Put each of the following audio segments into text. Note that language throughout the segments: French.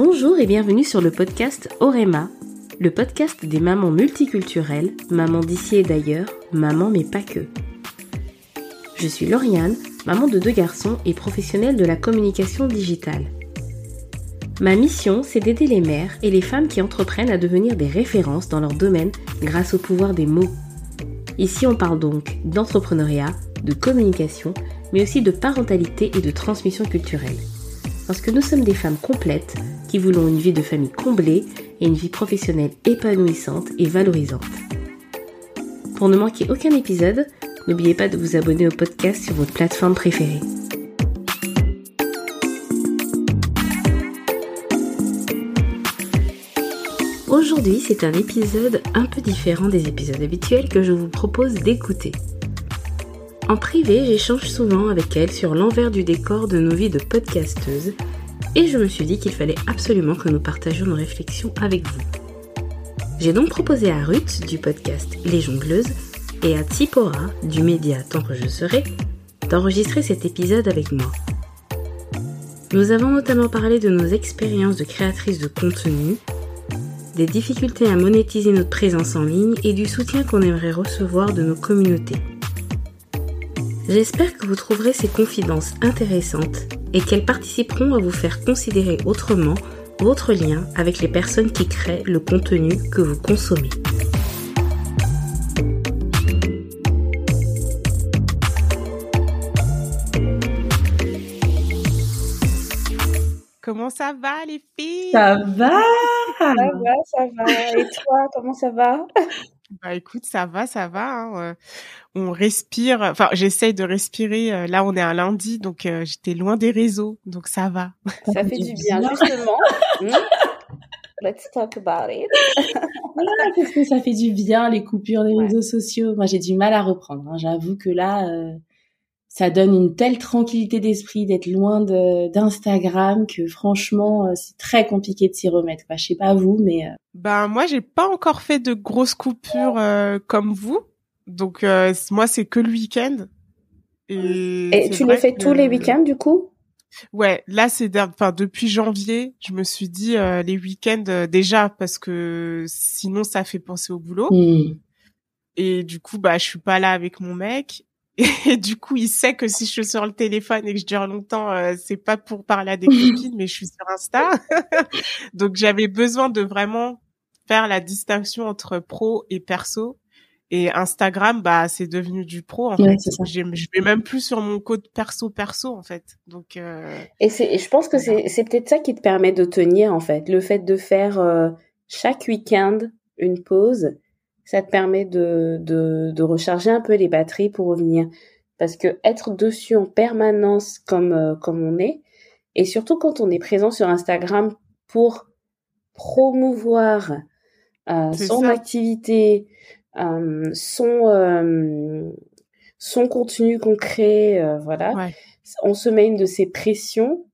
Bonjour et bienvenue sur le podcast Orema, le podcast des mamans multiculturelles, mamans d'ici et d'ailleurs, mamans mais pas que. Je suis Lauriane, maman de deux garçons et professionnelle de la communication digitale. Ma mission, c'est d'aider les mères et les femmes qui entreprennent à devenir des références dans leur domaine grâce au pouvoir des mots. Ici, on parle donc d'entrepreneuriat, de communication, mais aussi de parentalité et de transmission culturelle. Parce que nous sommes des femmes complètes qui voulons une vie de famille comblée et une vie professionnelle épanouissante et valorisante. Pour ne manquer aucun épisode, n'oubliez pas de vous abonner au podcast sur votre plateforme préférée. Aujourd'hui, c'est un épisode un peu différent des épisodes habituels que je vous propose d'écouter. En privé, j'échange souvent avec elle sur l'envers du décor de nos vies de podcasteuses et je me suis dit qu'il fallait absolument que nous partagions nos réflexions avec vous. J'ai donc proposé à Ruth du podcast Les Jongleuses et à Tipora du média Tant que je serai d'enregistrer cet épisode avec moi. Nous avons notamment parlé de nos expériences de créatrices de contenu, des difficultés à monétiser notre présence en ligne et du soutien qu'on aimerait recevoir de nos communautés. J'espère que vous trouverez ces confidences intéressantes et qu'elles participeront à vous faire considérer autrement votre lien avec les personnes qui créent le contenu que vous consommez. Comment ça va les filles? Ça va? Ça va, ça va. Et toi, comment ça va? Bah écoute, ça va, ça va. Hein. Euh, on respire. Enfin, j'essaye de respirer. Euh, là, on est un lundi, donc euh, j'étais loin des réseaux, donc ça va. Ça fait du bien, justement. Hmm? Let's talk about it. voilà, qu'est-ce que ça fait du bien, les coupures des réseaux sociaux. Moi, j'ai du mal à reprendre. Hein. J'avoue que là, ça donne une telle tranquillité d'esprit d'être loin d'Instagram que franchement euh, c'est très compliqué de s'y remettre. Quoi. Je sais pas vous, mais euh... ben moi j'ai pas encore fait de grosses coupures euh, comme vous, donc euh, moi c'est que le week-end. Et, et tu le fais tous les week-ends du coup? Ouais, là c'est enfin depuis janvier, je me suis dit les week-ends déjà parce que sinon ça fait penser au boulot. Mmh. Et du coup bah je suis pas là avec mon mec et du coup, il sait que si je suis sur le téléphone et que je dure longtemps, euh, c'est pas pour parler à des copines, mais je suis sur Insta. Donc, j'avais besoin de vraiment faire la distinction entre pro et perso. Et Instagram, bah, c'est devenu du pro. En fait, je vais même plus sur mon code perso perso en fait. Donc. Euh... Et c'est, je pense que c'est, c'est peut-être ça qui te permet de tenir en fait, le fait de faire euh, chaque week-end une pause ça te permet de, de, de, recharger un peu les batteries pour revenir. Parce que être dessus en permanence comme, euh, comme on est, et surtout quand on est présent sur Instagram pour promouvoir euh, son activité, euh, son, son contenu concret, euh, voilà, on se met une de ces pressions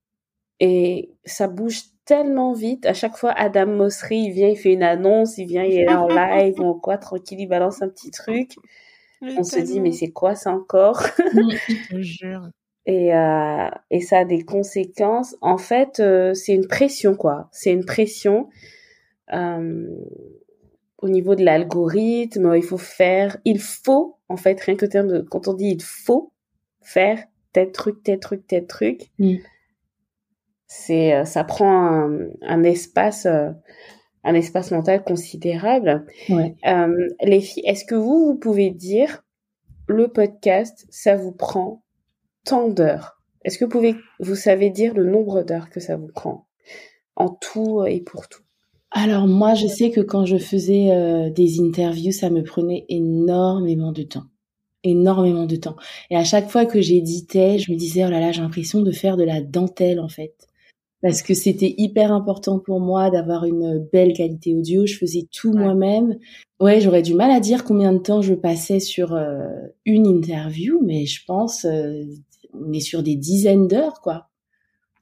et ça bouge tellement vite. À chaque fois, Adam Mosseri, il vient, il fait une annonce, il vient, il est en live ou quoi, tranquille, il balance un petit truc. On se dit, mais c'est quoi ça encore? Je jure. Et, euh, et ça a des conséquences. En fait, euh, c'est une pression, quoi. C'est une pression euh, au niveau de l'algorithme. Il faut faire, il faut, en fait, rien que terme de, quand on dit il faut faire tel truc, tel truc, tel truc, c'est euh, ça prend un, un, espace euh, un espace mental considérable. Ouais. Euh, les filles, est-ce que vous vous pouvez dire le podcast ça vous prend tant d'heures? Est-ce que vous pouvez vous savez dire le nombre d'heures que ça vous prend? En tout et pour tout alors moi, je sais que quand je faisais euh, des interviews, ça me prenait énormément de temps énormément de temps. Et à chaque fois que j'éditais, je me disais, oh là là, j'ai l'impression de faire de la dentelle, en fait parce que c'était hyper important pour moi d'avoir une belle qualité audio. Je faisais tout moi-même. Ouais, j'aurais du mal à dire combien de temps je passais sur euh, une interview, mais je pense euh, on est sur des dizaines d'heures, quoi,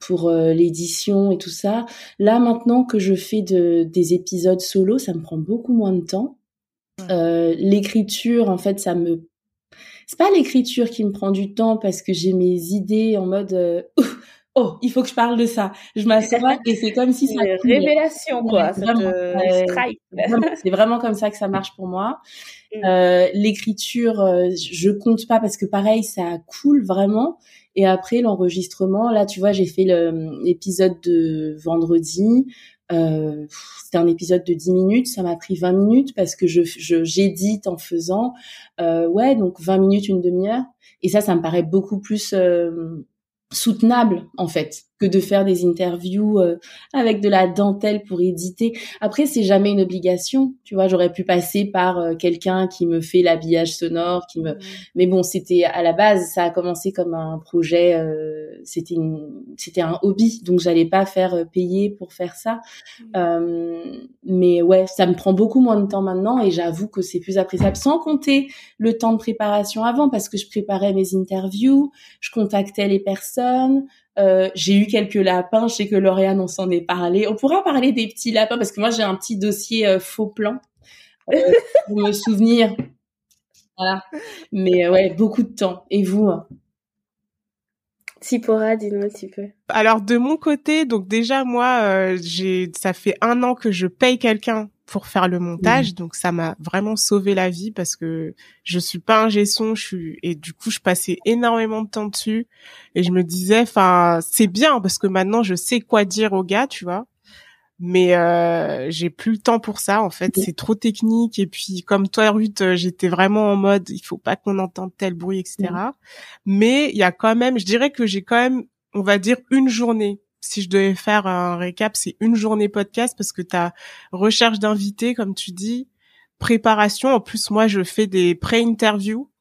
pour euh, l'édition et tout ça. Là, maintenant que je fais de, des épisodes solo, ça me prend beaucoup moins de temps. L'écriture, en fait, ça me c'est pas l'écriture qui me prend du temps parce que j'ai mes idées en mode oh, il faut que je parle de ça. Je m'assois et c'est comme si ça. Une révélation, quoi. c'est vraiment comme ça que ça marche pour moi. Mm. Euh, L'écriture, euh, je compte pas parce que pareil, ça coule vraiment. Et après l'enregistrement, là, tu vois, j'ai fait l'épisode de vendredi. Euh, c'était un épisode de 10 minutes, ça m'a pris 20 minutes parce que je j'édite en faisant euh, ouais donc 20 minutes une demi-heure et ça ça me paraît beaucoup plus euh, soutenable en fait que de faire des interviews euh, avec de la dentelle pour éditer. Après c'est jamais une obligation, tu vois, j'aurais pu passer par euh, quelqu'un qui me fait l'habillage sonore, qui me mais bon, c'était à la base ça a commencé comme un projet euh, c'était c'était un hobby. Donc j'allais pas faire payer pour faire ça. mais ouais, ça me prend beaucoup moins de temps maintenant et j'avoue que c'est plus appréciable. Sans compter le temps de préparation avant parce que je préparais mes interviews, je contactais les personnes, euh, j'ai eu quelques lapins. Je sais que Lauriane, on s'en est parlé. On pourra parler des petits lapins parce que moi, j'ai un petit dossier euh, faux plan euh, pour me souvenir. Voilà. Mais ouais, beaucoup de temps. Et vous Sipora, dis-nous un petit peu. Alors de mon côté, donc déjà moi, j'ai, ça fait un an que je paye quelqu'un pour faire le montage, mmh. donc ça m'a vraiment sauvé la vie parce que je suis pas un gesson, je suis et du coup je passais énormément de temps dessus. Et je me disais, enfin c'est bien parce que maintenant je sais quoi dire aux gars, tu vois, mais euh, j'ai plus le temps pour ça en fait, c'est trop technique. Et puis comme toi Ruth, euh, j'étais vraiment en mode il faut pas qu'on entende tel bruit etc. Mais il y a quand même, je dirais que j'ai quand même, on va dire une journée si je devais faire un récap, c'est une journée podcast parce que tu as recherche d'invités, comme tu dis, préparation. En plus, moi, je fais des pré-interviews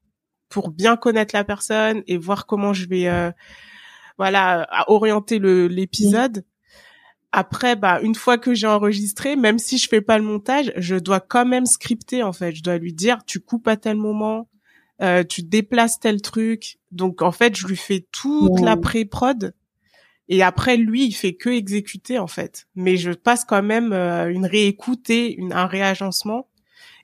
pour bien connaître la personne et voir comment je vais, euh, voilà, orienter l'épisode. Après, bah, une fois que j'ai enregistré, même si je fais pas le montage, je dois quand même scripter en fait. Je dois lui dire, tu coupes à tel moment, euh, tu déplaces tel truc. Donc en fait, je lui fais toute la pré-prod et après, lui, il fait que exécuter en fait. Mais je passe quand même euh, une réécoute et une, un réagencement.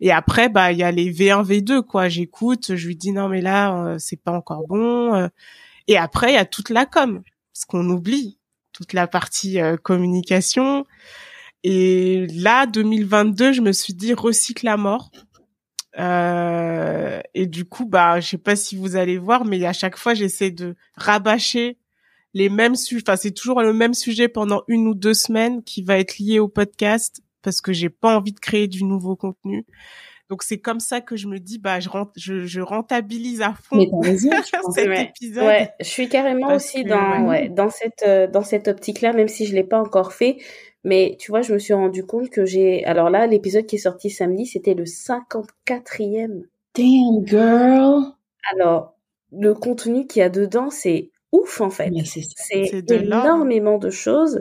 Et après, bah, il y a les V1, V2 quoi. J'écoute, je lui dis non mais là, euh, c'est pas encore bon. Euh. Et après, il y a toute la com, ce qu'on oublie, toute la partie communication. Et là, 2022, je me suis dit recycle à mort. et du coup, bah, je sais pas si vous allez voir, mais à chaque fois, j'essaie de rabâcher les mêmes sujets, enfin c'est toujours le même sujet pendant une ou deux semaines qui va être lié au podcast parce que j'ai pas envie de créer du nouveau contenu. Donc c'est comme ça que je me dis bah je, je, je rentabilise à fond cet épisode. Ouais, je suis carrément aussi dans ouais, dans cette euh, dans cette optique là même si je l'ai pas encore fait mais tu vois, je me suis rendu compte que j'ai alors là l'épisode qui est sorti samedi, c'était le 54e. Damn girl. Alors le contenu qu'il y a dedans, c'est ouf en fait. C'est énormément de choses.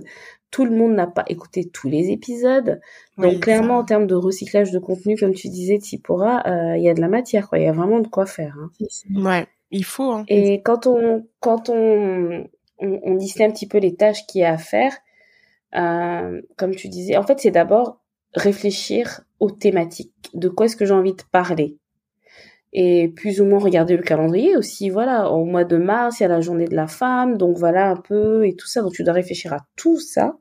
Tout le monde n'a pas écouté tous les épisodes. Donc clairement, en termes de recyclage de contenu, comme tu disais, Tipora, euh, il y a de la matière, quoi. Il y a vraiment de quoi faire. Hein. Ouais, il faut. Hein. Et quand on quand on, on, on listait un petit peu les tâches qu'il y a à faire, euh, comme tu disais, en fait, c'est d'abord réfléchir aux thématiques. De quoi est-ce que j'ai envie de parler? Et plus ou moins regarder le calendrier aussi. Voilà, au mois de mars, il y a la journée de la femme, donc voilà un peu et tout ça. Donc tu dois réfléchir à tout ça.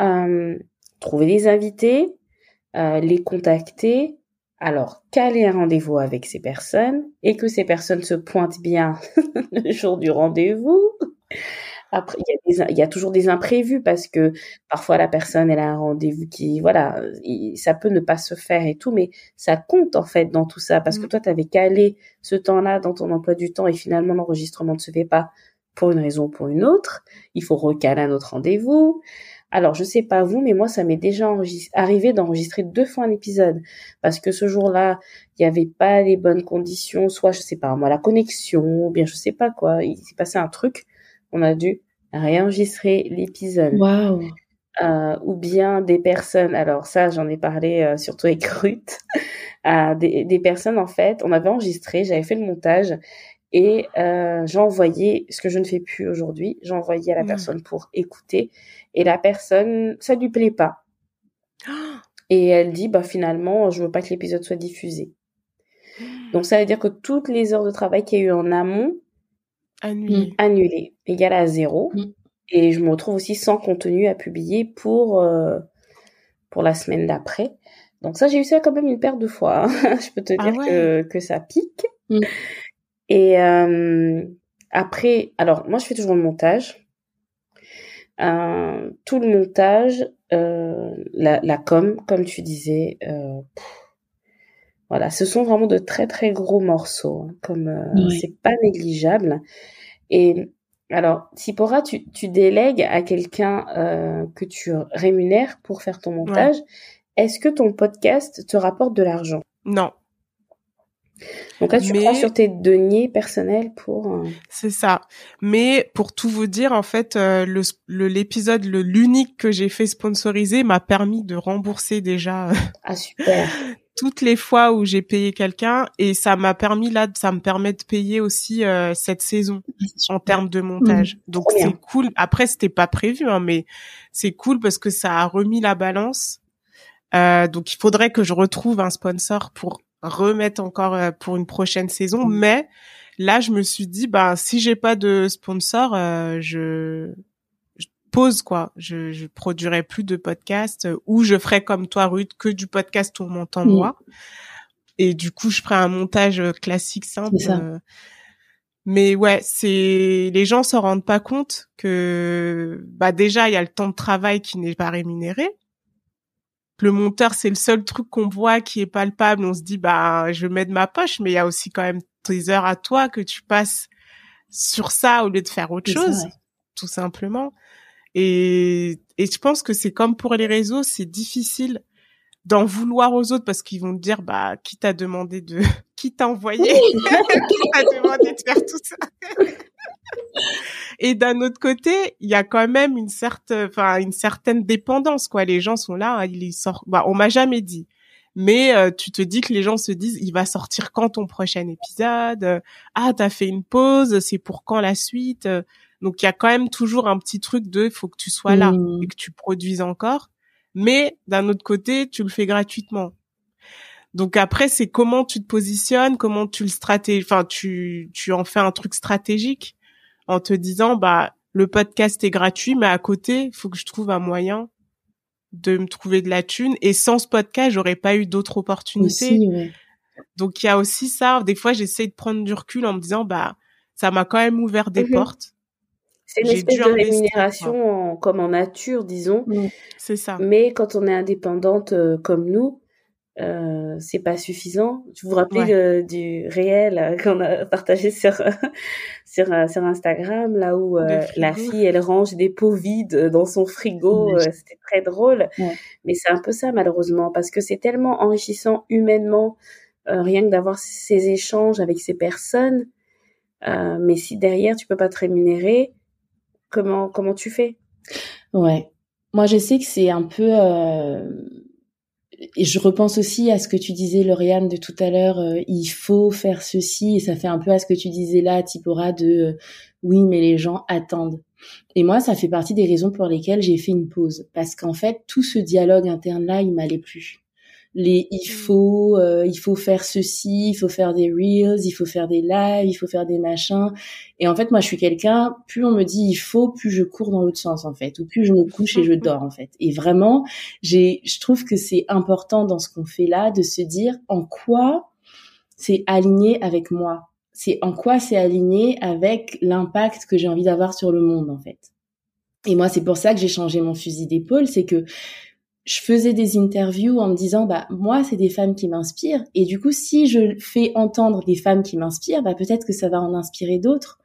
Euh, trouver des invités, euh, les contacter. Alors, caler un rendez-vous avec ces personnes et que ces personnes se pointent bien le jour du rendez-vous. Après, il y, a il y a toujours des imprévus parce que parfois la personne, elle a un rendez-vous qui, voilà, ça peut ne pas se faire et tout, mais ça compte en fait dans tout ça parce que mmh. toi, tu avais calé ce temps-là dans ton emploi du temps et finalement l'enregistrement ne se fait pas pour une raison ou pour une autre. Il faut recaler un autre rendez-vous. Alors, je sais pas vous, mais moi, ça m'est déjà arrivé d'enregistrer deux fois un épisode parce que ce jour-là, il n'y avait pas les bonnes conditions, soit je sais pas moi la connexion, ou bien je sais pas quoi, il s'est passé un truc on a dû réenregistrer l'épisode. Wow. Euh, ou bien des personnes, alors ça j'en ai parlé euh, surtout avec Ruth, euh, des, personnes en fait, on avait enregistré, j'avais fait le montage et j'ai envoyé, ce que je ne fais plus aujourd'hui, j'ai envoyé à la mmh. personne pour écouter et la personne, ça lui plaît pas. Et elle dit, bah finalement, je veux pas que l'épisode soit diffusé. Donc ça veut dire que toutes les heures de travail qu'il y a eu en amont, Annulé. Mm. Annulé, égal à zéro. Mm. Et je me retrouve aussi sans contenu à publier pour, euh, pour la semaine d'après. Donc ça, j'ai eu ça quand même une paire de fois. Hein. je peux te ah dire que, que ça pique. Mm. Et euh, après, alors moi, je fais toujours le montage. Euh, tout le montage, la, la com, comme tu disais, voilà, ce sont vraiment de très très gros morceaux, hein, comme euh, c'est pas négligeable. Et alors, Tipora, tu, tu délègues à quelqu'un euh, que tu rémunères pour faire ton montage. Est-ce que ton podcast te rapporte de l'argent? Non. Donc là, tu prends sur tes deniers personnels pour. Euh, C'est ça. Mais pour tout vous dire, en fait, euh, le l'épisode, le l'unique que j'ai fait sponsoriser m'a permis de rembourser déjà. ah super. toutes les fois où j'ai payé quelqu'un et ça m'a permis là, ça me permet de payer aussi euh, cette saison en termes de montage. Mmh. Donc c'est cool. Après c'était pas prévu, hein, mais c'est cool parce que ça a remis la balance. Euh, donc il faudrait que je retrouve un sponsor pour remettre encore euh, pour une prochaine saison. Mmh. Mais là je me suis dit bah si j'ai pas de sponsor, euh, je pause quoi. Je, je produirai plus de podcasts euh, ou je ferai comme toi Ruth que du podcast où on m'entend moi. Et du coup, je ferai un montage euh, classique simple. Euh. Mais ouais, c'est les gens s'en rendent pas compte que bah déjà il y a le temps de travail qui n'est pas rémunéré. Le monteur, c'est le seul truc qu'on voit qui est palpable. On se dit bah je mets de ma poche, mais il y a aussi quand même tes heures à toi que tu passes sur ça au lieu de faire autre chose, tout simplement. Et, et je pense que c'est comme pour les réseaux, c'est difficile d'en vouloir aux autres parce qu'ils vont te dire bah qui t'a demandé de qui t'a envoyé? Qui t'a demandé de faire tout ça? Et d'un autre côté il y a quand même une certaine enfin une certaine dépendance quoi. Les gens sont là ils sortent bah on m'a jamais dit. Mais euh, tu te dis que les gens se disent il va sortir quand ton prochain épisode? Ah t'as fait une pause c'est pour quand la suite? Donc il y a quand même toujours un petit truc de faut que tu sois là mmh. et que tu produises encore. Mais d'un autre côté, tu le fais gratuitement. Donc après, c'est comment tu te positionnes, comment tu le stratégies, enfin tu tu en fais un truc stratégique en te disant bah le podcast est gratuit, mais à côté, il faut que je trouve un moyen de me trouver de la thune. Et sans ce podcast, j'aurais pas eu d'autres opportunités. Donc il y a aussi ça. Des fois, j'essaie de prendre du recul en me disant bah ça m'a quand même ouvert des mmh portes. C'est une espèce de rémunération comme en nature, disons. Mm. c'est ça. Mais quand on est indépendante euh, comme nous, euh, c'est pas suffisant. Vous vous rappelez du réel euh, qu'on a partagé sur sur euh, sur Instagram, là où la fille elle range des pots vides dans son frigo. C'était très drôle. Mais c'est un peu ça malheureusement parce que c'est tellement enrichissant humainement rien que d'avoir ces échanges avec ces personnes. mais si derrière tu peux pas te rémunérer, Comment comment tu fais? Ouais. Moi, je sais que c'est un peu. Euh... Et je repense aussi à ce que tu disais, Lauriane, de tout à l'heure. Euh, il faut faire ceci, et ça fait un peu à ce que tu disais là, Tipora, de euh, oui, mais les gens attendent. Et moi, ça fait partie des raisons pour lesquelles j'ai fait une pause, parce qu'en fait, tout ce dialogue interne là, il m'allait plus les il mmh. faut euh, il faut faire ceci, il faut faire des reels, il faut faire des lives, il faut faire des machins. Et en fait, moi, je suis quelqu'un. Plus on me dit il faut, plus je cours dans l'autre sens en fait, ou plus je me couche et je dors en fait. Et vraiment, j'ai, je trouve que c'est important dans ce qu'on fait là de se dire en quoi c'est aligné avec moi. C'est en quoi c'est aligné avec l'impact que j'ai envie d'avoir sur le monde en fait. Et moi, c'est pour ça que j'ai changé mon fusil d'épaule, c'est que je faisais des interviews en me disant bah moi c'est des femmes qui m'inspirent. Et du coup si je fais entendre des femmes qui m'inspirent bah peut-être que ça va en inspirer d'autres.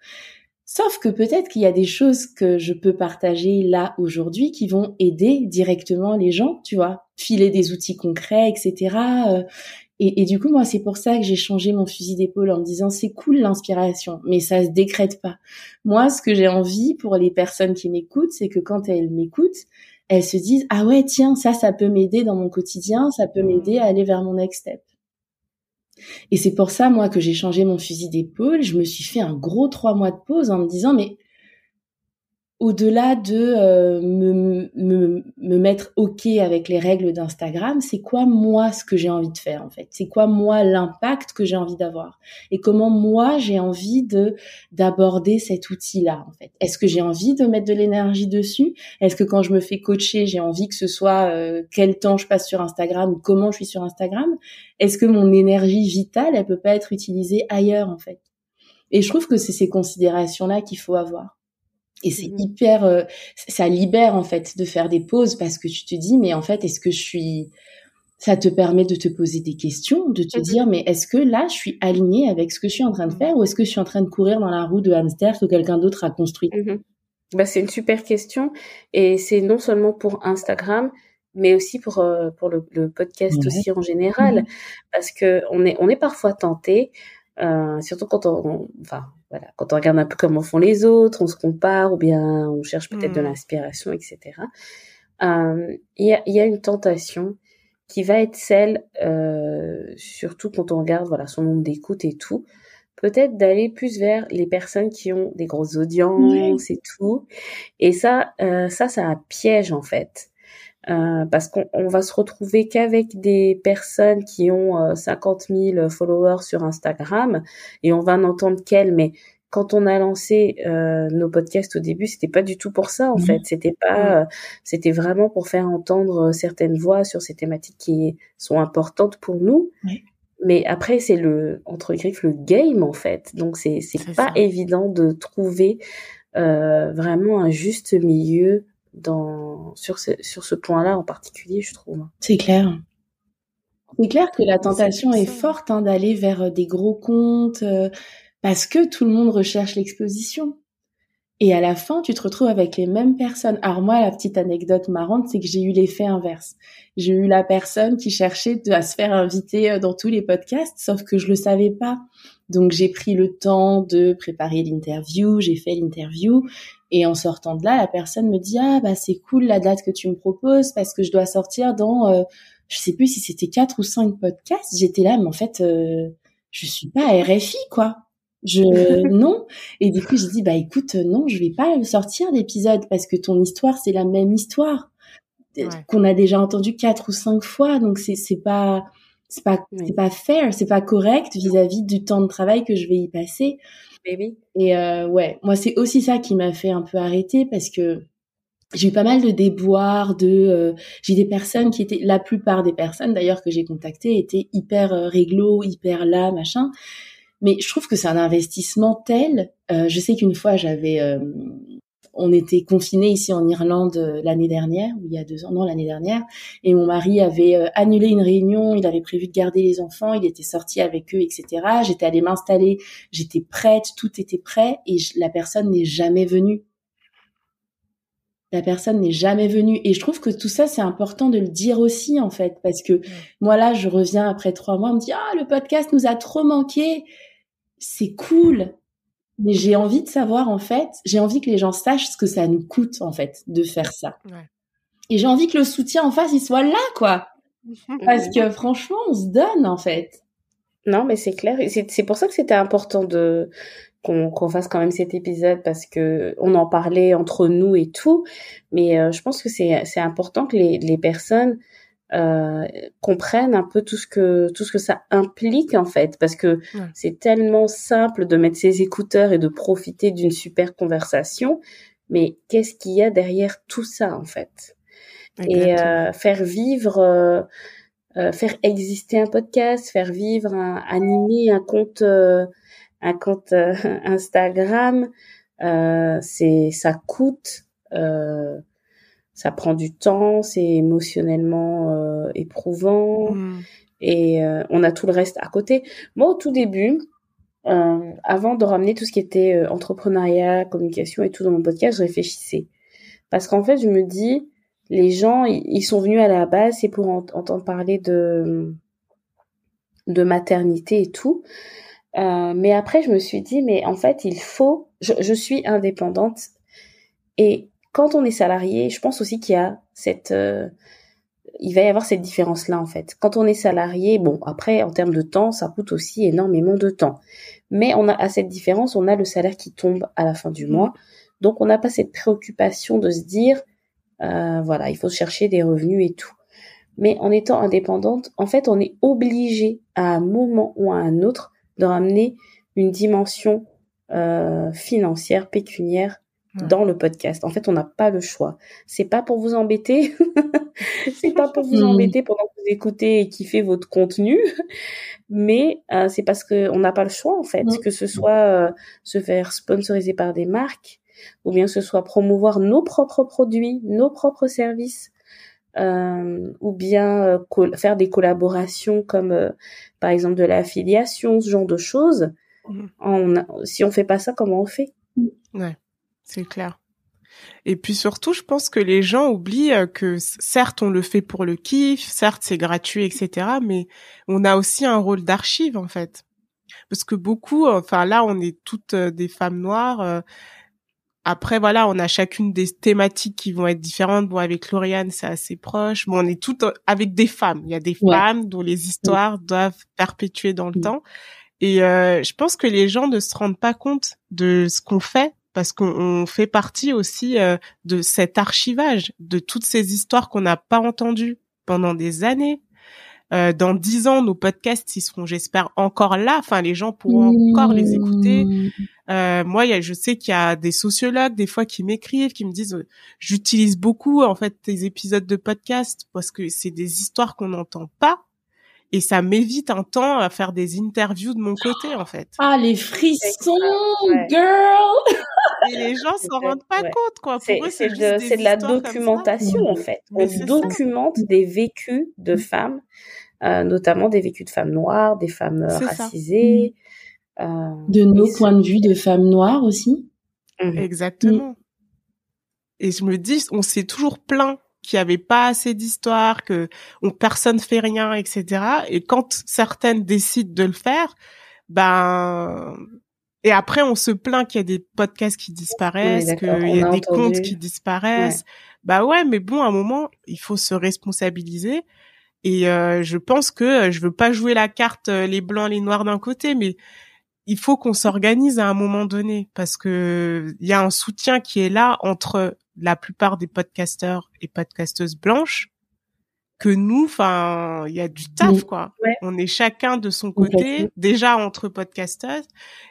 Sauf que peut-être qu'il y a des choses que je peux partager là aujourd'hui qui vont aider directement les gens tu vois. Filer des outils concrets etc euh, et, et du coup moi c'est pour ça que j'ai changé mon fusil d'épaule en me disant c'est cool l'inspiration mais ça se décrète pas. Moi ce que j'ai envie pour les personnes qui m'écoutent c'est que quand elles m'écoutent elles se disent ah ouais tiens ça ça peut m'aider dans mon quotidien ça peut m'aider à aller vers mon next step. Et c'est pour ça moi que j'ai changé mon fusil d'épaule. Je me suis fait un gros trois mois de pause en me disant mais au-delà de euh, me, me, me, mettre OK avec les règles d'Instagram, c'est quoi moi ce que j'ai envie de faire en fait? C'est quoi moi l'impact que j'ai envie d'avoir? Et comment moi j'ai envie de d'aborder cet outil-là en fait? Est-ce que j'ai envie de mettre de l'énergie dessus? Est-ce que quand je me fais coacher, j'ai envie que ce soit euh, quel temps je passe sur Instagram ou comment je suis sur Instagram? Est-ce que mon énergie vitale, elle peut pas être utilisée ailleurs en fait? Et je trouve que c'est ces considérations-là qu'il faut avoir. Et c'est mmh hyper, euh, ça libère en fait de faire des pauses parce que tu te dis, mais en fait, est-ce que je suis, ça te permet de te poser des questions, de te mmh dire, mais est-ce que là, je suis alignée avec ce que je suis en train de faire ou est-ce que je suis en train de courir dans la roue de hamster que quelqu'un d'autre a construit? Mmh bah, C'est une super question et c'est non seulement pour Instagram, mais aussi pour euh, pour le, le podcast aussi en général, parce que on est on est parfois tenté, euh, surtout quand on, enfin voilà, quand on regarde un peu comment font les autres, on se compare ou bien on cherche peut-être de mmh. l'inspiration, etc. Euh, il y, a, y, a, une tentation qui va être celle, euh, surtout quand on regarde voilà son nombre d'écoutes et tout, peut-être d'aller plus vers les personnes qui ont des grosses audiences et tout. Et ça, euh, ça, ça piège en fait. Euh, parce qu'on va se retrouver qu'avec des personnes qui ont 50 euh, 000 followers sur Instagram et on va n'entendre qu'elles, mais quand on a lancé euh, nos podcasts au début, c'était pas du tout pour ça en mmh. fait. C'était pas, mmh. c'était vraiment pour faire entendre certaines voix sur ces thématiques qui sont importantes pour nous. Mais après, c'est le entre griffes le game en fait. Donc c'est c'est pas évident de trouver vraiment un juste milieu dans sur ce, sur ce point-là en particulier, je trouve. C'est clair. C'est clair que la tentation est, forte hein, d'aller vers euh, des gros comptes euh, parce que tout le monde recherche l'exposition. Et à la fin, tu te retrouves avec les mêmes personnes. Alors moi, la petite anecdote marrante, c'est que j'ai eu l'effet inverse. J'ai eu la personne qui cherchait à se faire inviter euh, dans tous les podcasts, sauf que je le savais pas. Donc j'ai pris le temps de préparer l'interview, j'ai fait l'interview et en sortant de là, la personne me dit ah bah c'est cool la date que tu me proposes parce que je dois sortir dans euh, je sais plus si c'était quatre ou cinq podcasts. J'étais là mais en fait euh, je suis pas RFI quoi. Je non et du coup j'ai dit bah écoute non je vais pas sortir d'épisode parce que ton histoire c'est la même histoire qu'on a déjà entendu quatre ou cinq fois donc c'est c'est pas c'est pas c'est pas fair c'est pas correct vis-à-vis du temps de travail que je vais y passer et euh, ouais, moi c'est aussi ça qui m'a fait un peu arrêter parce que j'ai eu pas mal de déboires, de euh, j'ai des personnes qui étaient la plupart des personnes d'ailleurs que j'ai contactées étaient hyper euh, réglo, hyper là, machin. Mais je trouve que c'est un investissement tel. Euh, je sais qu'une fois j'avais on était confinés ici en Irlande euh, l'année dernière, ou il y a deux ans, non, l'année dernière, et mon mari avait euh, annulé une réunion, il avait prévu de garder les enfants, il était sorti avec eux, etc. J'étais allée m'installer, j'étais prête, tout était prêt, et la personne n'est jamais venue. La personne n'est jamais venue. Et je trouve que tout ça, c'est important de le dire aussi, en fait, parce que moi, là, je reviens après trois mois, on me dit, ah, le podcast nous a trop manqué. C'est cool mais j'ai envie de savoir en fait, j'ai envie que les gens sachent ce que ça nous coûte en fait de faire ça. Ouais. Et j'ai envie que le soutien en face il soit là quoi. Parce que franchement, on se donne en fait. Non, mais c'est clair. C'est pour ça que c'était important de qu'on fasse quand même cet épisode parce que on en parlait entre nous et tout. Mais euh, je pense que c'est c'est important que les les personnes euh, comprennent un peu tout ce que tout ce que ça implique en fait parce que c'est tellement simple de mettre ses écouteurs et de profiter d'une super conversation mais qu'est-ce qu'il y a derrière tout ça en fait? Et euh, faire vivre euh, euh, faire exister un podcast faire vivre un, animer un compte un compte Instagram c'est ça coûte ça prend du temps, c'est émotionnellement euh, éprouvant mmh. et euh, on a tout le reste à côté. Moi, au tout début, euh, avant de ramener tout ce qui était entrepreneuriat, communication et tout dans mon podcast, je réfléchissais parce qu'en fait, je me dis, les gens, ils sont venus à la base, c'est pour entendre parler de de maternité et tout. mais après, je me suis dit, mais en fait, il faut. Je, je suis indépendante et quand on est salarié, je pense aussi qu'il y a cette euh, il va y avoir cette différence là en fait. Quand on est salarié, bon après en termes de temps, ça coûte aussi énormément de temps. Mais on a à cette différence, on a le salaire qui tombe à la fin du mois. Donc on n'a pas cette préoccupation de se dire, euh, voilà, il faut chercher des revenus et tout. Mais en étant indépendante, en fait, on est obligé à un moment ou à un autre de ramener une dimension euh, financière, pécuniaire dans le podcast. En fait, on n'a pas le choix. C'est pas pour vous embêter. c'est pas pour vous hmm. embêter pendant que vous écoutez et kiffez votre contenu. Mais euh, c'est parce que on n'a pas le choix, en fait. Que ce soit euh, se faire sponsoriser par des marques ou bien ce soit promouvoir nos propres produits, nos propres services. Euh, ou bien faire des collaborations comme par exemple de l'affiliation, ce genre de choses. Hmm. Si on fait pas ça, comment on fait? Ouais c'est clair. Et puis surtout, je pense que les gens oublient euh, que certes, on le fait pour le kiff, certes, c'est gratuit, etc. Mais on a aussi un rôle d'archive, en fait. Parce que beaucoup, enfin là, on est toutes euh, des femmes noires. Euh, après, voilà, on a chacune des thématiques qui vont être différentes. Bon, avec Lauriane, c'est assez proche. Bon, on est toutes avec des femmes. Il y a des femmes dont les histoires doivent perpétuer dans le temps. Et je pense que les gens ne se rendent pas compte de ce qu'on fait parce qu'on fait partie aussi euh, de cet archivage de toutes ces histoires qu'on n'a pas entendues pendant des années. Euh, dans dix ans, nos podcasts, ils seront, j'espère, encore là. Enfin, les gens pourront encore les écouter. Mmh. Euh, moi, y a, je sais qu'il y a des sociologues des fois qui m'écrivent, qui me disent, euh, j'utilise beaucoup en fait tes épisodes de podcast parce que c'est des histoires qu'on n'entend pas et ça m'évite un temps à faire des interviews de mon côté en fait. Ah les frissons, girl. Et les gens s'en rendent pas compte quoi. C'est de, de la documentation en fait. On documente des vécus de mm. femmes, euh, notamment des vécus de femmes noires, des femmes euh, racisées. Mm. Euh, de nos points de vue de femmes noires aussi. Mm. Exactement. Et je me dis, on s'est toujours plaint qu'il n'y avait pas assez d'histoires, que on, personne fait rien, etc. Et quand certaines décident de le faire, ben et après on se plaint qu'il y a des podcasts qui disparaissent, qu'il y a, des comptes qui disparaissent. Bah ouais, mais bon, à un moment, il faut se responsabiliser. Et euh, je pense que euh, je veux pas jouer la carte euh, les blancs, les noirs d'un côté, mais il faut qu'on s'organise à un moment donné parce que il y a un soutien qui est là entre la plupart des podcasteurs et podcasteuses blanches que nous, enfin, il y a du taf, quoi. On est chacun de son côté, déjà entre podcasteuses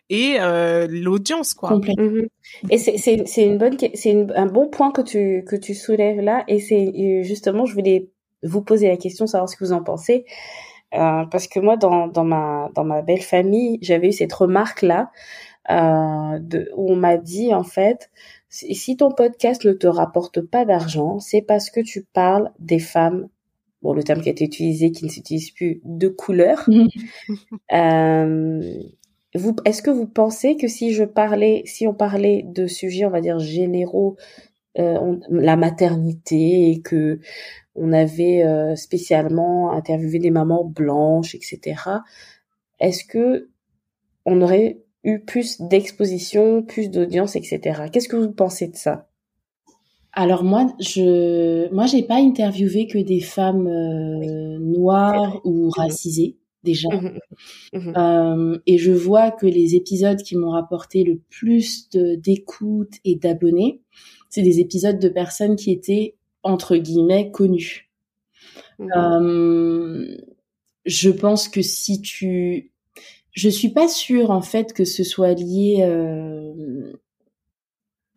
et euh, l'audience, quoi. Mhm. Et c'est c'est une bonne c'est un bon point que tu que tu soulèves là et c'est justement je voulais vous poser la question savoir ce que vous en pensez euh, parce que moi, dans, dans ma dans ma belle famille, j'avais eu cette remarque là euh, de, où on m'a dit en fait, si, ton podcast ne te rapporte pas d'argent, c'est parce que tu parles des femmes. Bon, le terme qui a été utilisé, qui ne s'utilise plus, de couleur. euh, vous, est-ce que vous pensez que si je parlais, si on parlait de sujets, on va dire généraux, euh, la maternité et que on avait euh, spécialement interviewé des mamans blanches, etc. Est-ce que on aurait eu plus d'exposition, plus d'audience, etc. Qu'est-ce que vous pensez de ça? Alors moi, je, moi, j'ai pas interviewé que des femmes euh, noires ou mhm. racisées déjà. Mhm. Mhm. Euh, et je vois que les épisodes qui m'ont rapporté le plus d'écoute et d'abonnés, c'est des épisodes de personnes qui étaient entre guillemets connu. Mmh. Euh, je pense que si tu, je suis pas sûre en fait que ce soit lié euh,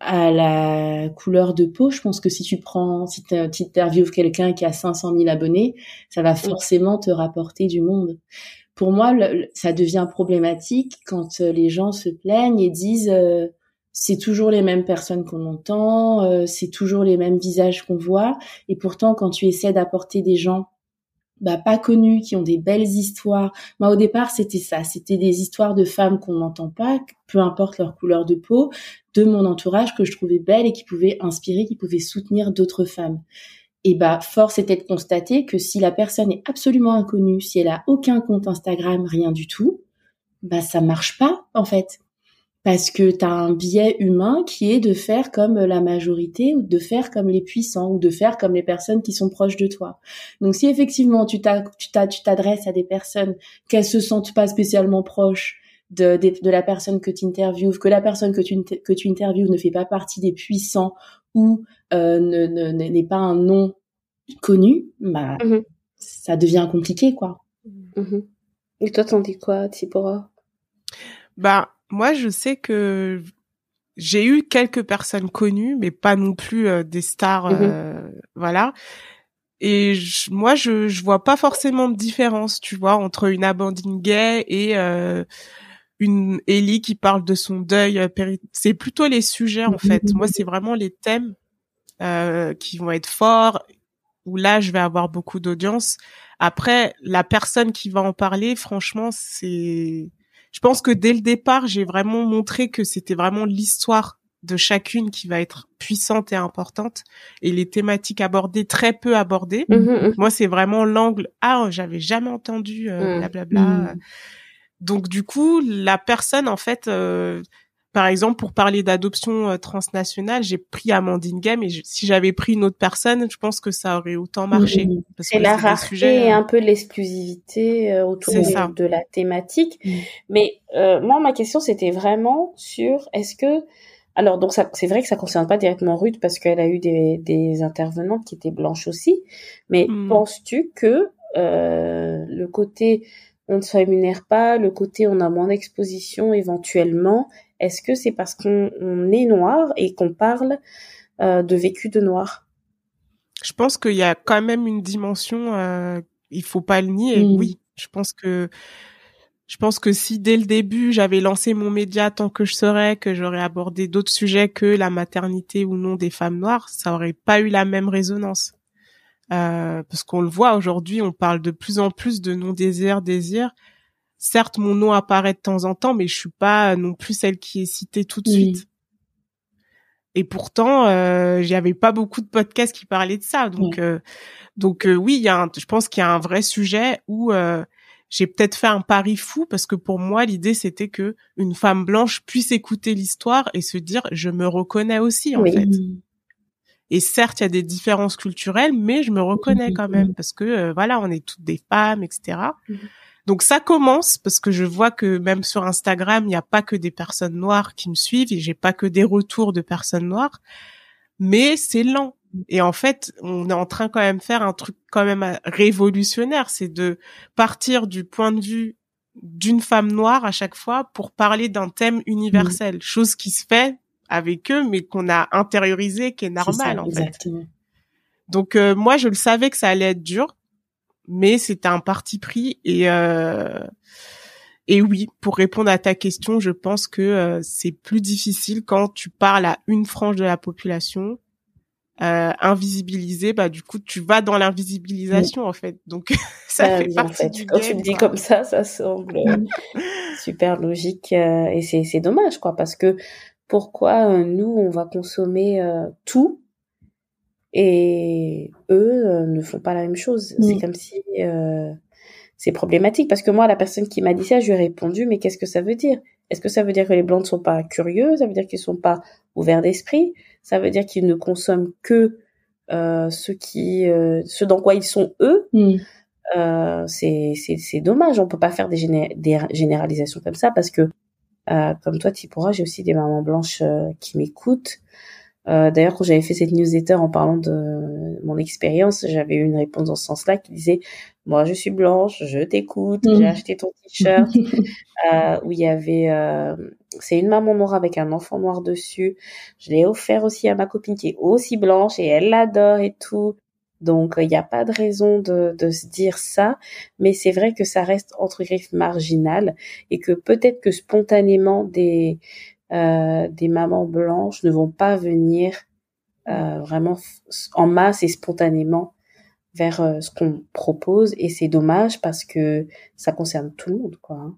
à la couleur de peau. Je pense que si tu prends, si tu interviews quelqu'un qui a 500 000 abonnés, ça va forcément te rapporter du monde. Pour moi, ça devient problématique quand les gens se plaignent et disent c'est toujours les mêmes personnes qu'on entend, euh, c'est toujours les mêmes visages qu'on voit. Et pourtant, quand tu essaies d'apporter des gens bah, pas connus, qui ont des belles histoires. Moi, au départ, c'était ça. C'était des histoires de femmes qu'on n'entend pas, peu importe leur couleur de peau, de mon entourage que je trouvais belles et qui pouvaient inspirer, qui pouvaient soutenir d'autres femmes. Et bah, force était de constater que si la personne est absolument inconnue, si elle a aucun compte Instagram, rien du tout, bah, ça marche pas, en fait parce que tu as un biais humain qui est de faire comme la majorité ou de faire comme les puissants ou de faire comme les personnes qui sont proches de toi. Donc si effectivement tu t'adresses à des personnes qu'elles se sentent pas spécialement proches, de, de, la personne que tu interviews, que la personne que tu, que tu interviews ne fait pas partie des puissants ou euh, ne n'est pas un nom connu, bah, mm-hmm. ça devient compliqué, quoi. Mm-hmm. Et toi, t'en dis quoi, Tipora Bah, moi, je sais que j'ai eu quelques personnes connues, mais pas non plus euh, des stars, mm-hmm. euh, voilà. Et moi, je je vois pas forcément de différence, tu vois, entre une Abandine gay et euh, une Ellie qui parle de son deuil. Euh, c'est plutôt les sujets en fait. Moi, c'est vraiment les thèmes euh, qui vont être forts où là, je vais avoir beaucoup d'audience. Après, la personne qui va en parler, franchement, c'est. Je pense que dès le départ, j'ai vraiment montré que c'était vraiment l'histoire de chacune qui va être puissante et importante et les thématiques abordées très peu abordées. Mmh, mmh, mmh. Moi, c'est vraiment l'angle ah j'avais jamais entendu euh, blablabla. Donc du coup, la personne en fait euh, par exemple, pour parler d'adoption euh, transnationale, j'ai pris Amandine Game et si j'avais pris une autre personne, je pense que ça aurait autant marché. C'est la rareté et un peu l'exclusivité autour de, la thématique. Mais moi, ma question, c'était vraiment sur est-ce que alors donc c'est vrai que ça concerne pas directement Ruth parce qu'elle a eu des, des intervenantes qui étaient blanches aussi. Mais hmm. penses-tu que euh, le côté on ne se rémunère pas, le côté on a moins d'exposition éventuellement, est-ce que c'est parce qu'on est noir et qu'on parle euh, de vécu de noir? Je pense qu'il y a quand même une dimension, euh, il faut pas le nier. Hmm. Oui, je pense que je pense que si dès le début j'avais lancé mon média tant que je serais, que j'aurais abordé d'autres sujets que la maternité ou non des femmes noires, ça aurait pas eu la même résonance. Euh, parce qu'on le voit aujourd'hui, on parle de plus en plus de non désir, désir. Certes, mon nom apparaît de temps en temps, mais je suis pas non plus celle qui est citée tout de suite. Et pourtant, euh, j'avais pas beaucoup de podcasts qui parlaient de ça. Donc, euh, donc euh, oui, il y a, je pense qu'il y a un vrai sujet où euh, j'ai peut-être fait un pari fou parce que pour moi l'idée c'était que une femme blanche puisse écouter l'histoire et se dire je me reconnais aussi en fait. Et certes il y a des différences culturelles mais je me reconnais quand même parce que euh, voilà on est toutes des femmes etc. Donc ça commence parce que je vois que même sur Instagram il n'y a pas que des personnes noires qui me suivent et j'ai pas que des retours de personnes noires mais c'est lent et en fait, on est en train quand même de faire un truc quand même révolutionnaire, c'est de partir du point de vue d'une femme noire à chaque fois pour parler d'un thème universel, chose qui se fait avec eux, mais qu'on a intériorisé, qui est normal en exactement. fait. Donc euh, moi, je le savais que ça allait être dur, mais c'était un parti pris et euh, et oui, pour répondre à ta question, je pense que euh, c'est plus difficile quand tu parles à une frange de la population euh, invisibiliser, bah du coup tu vas dans l'invisibilisation en fait. Donc ça fait partie du Quand tu le dis comme ça, ça semble super logique euh, et c'est c'est dommage quoi parce que pourquoi euh, nous on va consommer tout et eux ne font pas la même chose. C'est comme si c'est problématique parce que moi la personne qui m'a dit ça, je lui ai répondu mais qu'est-ce que ça veut dire? Est-ce que ça veut dire que les blancs ne sont pas curieux? Ça veut dire qu'ils sont pas ouverts d'esprit? Ça veut dire qu'ils ne consomment que euh, ce qui, euh, ce dans quoi ils sont eux? Mm. Euh, c'est c'est dommage. On peut pas faire des, des généralisations comme ça parce que euh, comme toi, pourras, j'ai aussi des mamans blanches euh, qui m'écoutent. Euh, D'ailleurs, quand j'avais fait cette newsletter en parlant de mon expérience, j'avais eu une réponse dans ce sens-là qui disait moi je suis blanche, je t'écoute, j'ai mm. acheté ton t-shirt euh, où il y avait euh, c'est une maman noire avec un enfant noir dessus. Je l'ai offert aussi à ma copine qui est aussi blanche et elle l'adore et tout. Donc il n'y a pas de raison de, de se dire ça, mais c'est vrai que ça reste entre griffes marginal et que peut-être que spontanément des euh, des mamans blanches ne vont pas venir euh, vraiment en masse et spontanément vers euh, ce qu'on propose et c'est dommage parce que ça concerne tout le monde quoi. Hein.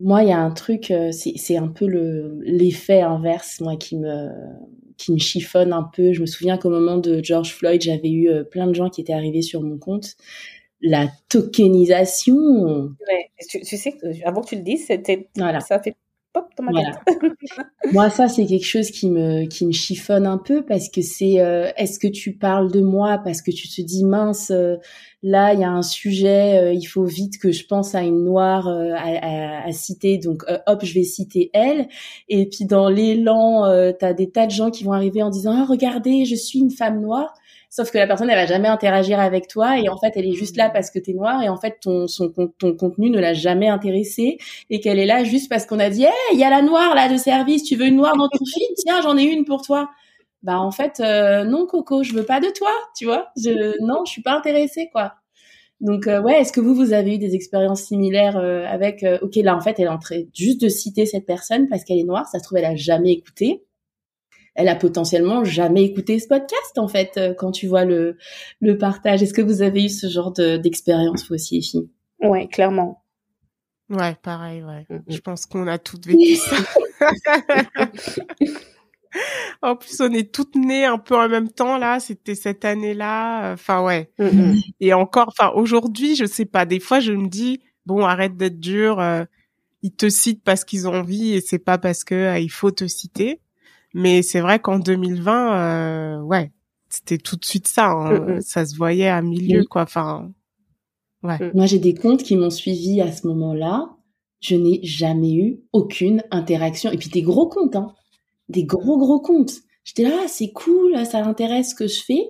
Moi, il y a un truc, c'est un peu le l'effet inverse moi qui me qui me chiffonne un peu. Je me souviens qu'au moment de George Floyd, j'avais eu plein de gens qui étaient arrivés sur mon compte. La tokenisation. Ouais, tu, sais avant que tu le dises, c'était voilà. ça fait pop dans ma tête. moi, ça, c'est quelque chose qui me, qui me chiffonne un peu parce que c'est, euh, est-ce que tu parles de moi parce que tu te dis, mince, euh, là, il y a un sujet, euh, il faut vite que je pense à une noire à, à, à, citer, donc hop, je vais citer elle. Et puis dans l'élan, tu as des tas de gens qui vont arriver en disant, ah, regardez, je suis une femme noire sauf que la personne elle va jamais interagir avec toi et en fait elle est juste là parce que tu es noir et en fait ton son ton contenu ne l'a jamais intéressé et qu'elle est là juste parce qu'on a dit hey il y a la noire là de service tu veux une noire dans ton feed? Tiens j'en ai une pour toi. Bah en fait euh, non Coco je veux pas de toi tu vois. Je non je suis pas intéressée quoi. Donc euh, ouais, est-ce que vous vous avez eu des expériences similaires euh, avec OK là en fait elle est en train juste de citer cette personne parce qu'elle est noire, ça se trouve elle a jamais écouté elle a potentiellement jamais écouté ce podcast en fait euh, quand tu vois le le partage. Est-ce que vous avez eu ce genre d'expérience vous aussi, filles Ouais, clairement. Ouais, pareil, ouais. Mm, mm. Je pense qu'on a toutes vécu ça. en plus, on est toutes nées un peu en même temps là. C'était cette année-là. Enfin, ouais. Mm, Et encore, enfin, aujourd'hui, je sais pas. Des fois, je me dis, bon, arrête d'être dur. Euh, ils te citent parce qu'ils ont envie et c'est pas parce que euh, il faut te citer. Mais c'est vrai qu'en 2020, euh, ouais, c'était tout de suite ça. Hein. Mm, mm. Ça se voyait à milieu, quoi. Enfin, ouais. Mm. Moi, j'ai des comptes qui m'ont suivi à ce moment-là. Je n'ai jamais eu aucune interaction. Et puis des gros comptes, hein. Des gros, gros comptes. J'étais là, ah, c'est cool, ça intéresse ce que je fais.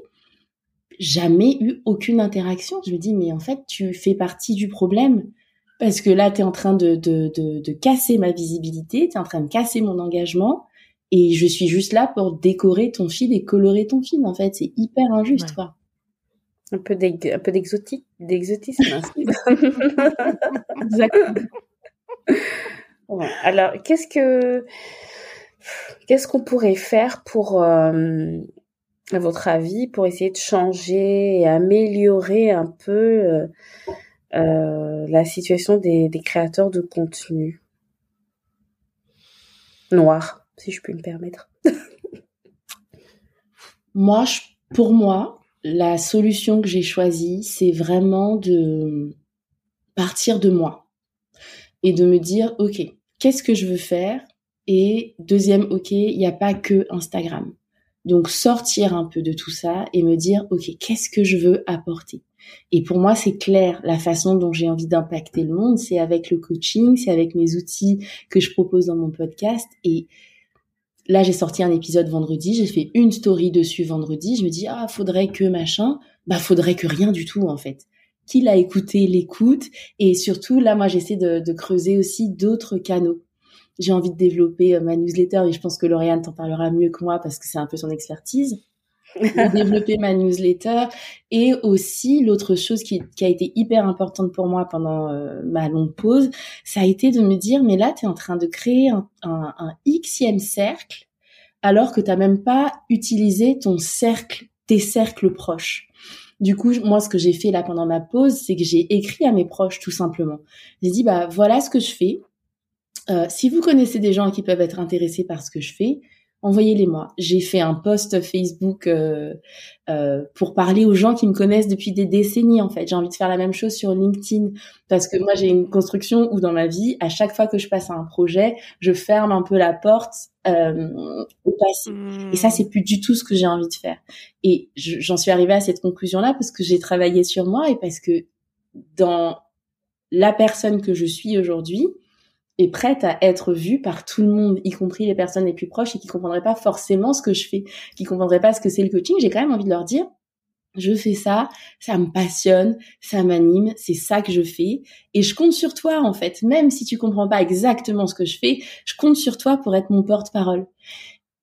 Jamais eu aucune interaction. Je me dis, mais en fait, tu fais partie du problème. Parce que là, tu es en train de, de, de, de casser ma visibilité, tu es en train de casser mon engagement et je suis juste là pour décorer ton fil et colorer ton fil en fait. C'est hyper injuste quoi. Un peu un peu d'exotique d'exotisme exactement. Alors qu'est-ce que qu'est-ce qu'on pourrait faire pour euh, à votre avis pour essayer de changer et améliorer un peu euh, euh, la situation des, des créateurs de contenu? Noirs si je peux me permettre. moi, pour moi, la solution que j'ai choisie, c'est vraiment de partir de moi et de me dire, OK, qu'est-ce que je veux faire? Et deuxième, OK, il n'y a pas que Instagram. Donc sortir un peu de tout ça et me dire, OK, qu'est-ce que je veux apporter? Et pour moi, c'est clair, la façon dont j'ai envie d'impacter le monde, c'est avec le coaching, c'est avec mes outils que je propose dans mon podcast. Et là j'ai sorti un épisode vendredi, j'ai fait une story dessus vendredi, je me dis ah faudrait que machin, bah faudrait que rien du tout en fait. Qui l'a écouté l'écoute et surtout là moi j'essaie de, creuser aussi d'autres canaux. J'ai envie de développer euh, ma newsletter et je pense que Lauriane t'en parlera mieux que moi parce que c'est un peu son expertise. développer ma newsletter et aussi l'autre chose qui, qui, a été hyper importante pour moi pendant euh, ma longue pause, ça a été de me dire mais là tu es en train de créer un, un, un xème cercle alors que tu n'as même pas utilisé ton cercle, tes cercles proches. Du coup, moi, ce que j'ai fait là pendant ma pause, c'est que j'ai écrit à mes proches tout simplement. J'ai dit bah voilà ce que je fais. Euh, si vous connaissez des gens qui peuvent être intéressés par ce que je fais, envoyez-les-moi. J'ai fait un post Facebook euh, euh, pour parler aux gens qui me connaissent depuis des décennies en fait. J'ai envie de faire la même chose sur LinkedIn parce que moi j'ai une construction où dans ma vie, à chaque fois que je passe à un projet, je ferme un peu la porte euh, au passé. Et ça c'est plus du tout ce que j'ai envie de faire. Et j'en suis arrivée à cette conclusion là parce que j'ai travaillé sur moi et parce que dans la personne que je suis aujourd'hui, est prête à être vue par tout le monde, y compris les personnes les plus proches et qui comprendraient pas forcément ce que je fais, qui comprendraient pas ce que c'est le coaching, j'ai quand même envie de leur dire, je fais ça, ça me passionne, ça m'anime, c'est ça que je fais et je compte sur toi en fait, même si tu comprends pas exactement ce que je fais, je compte sur toi pour être mon porte-parole.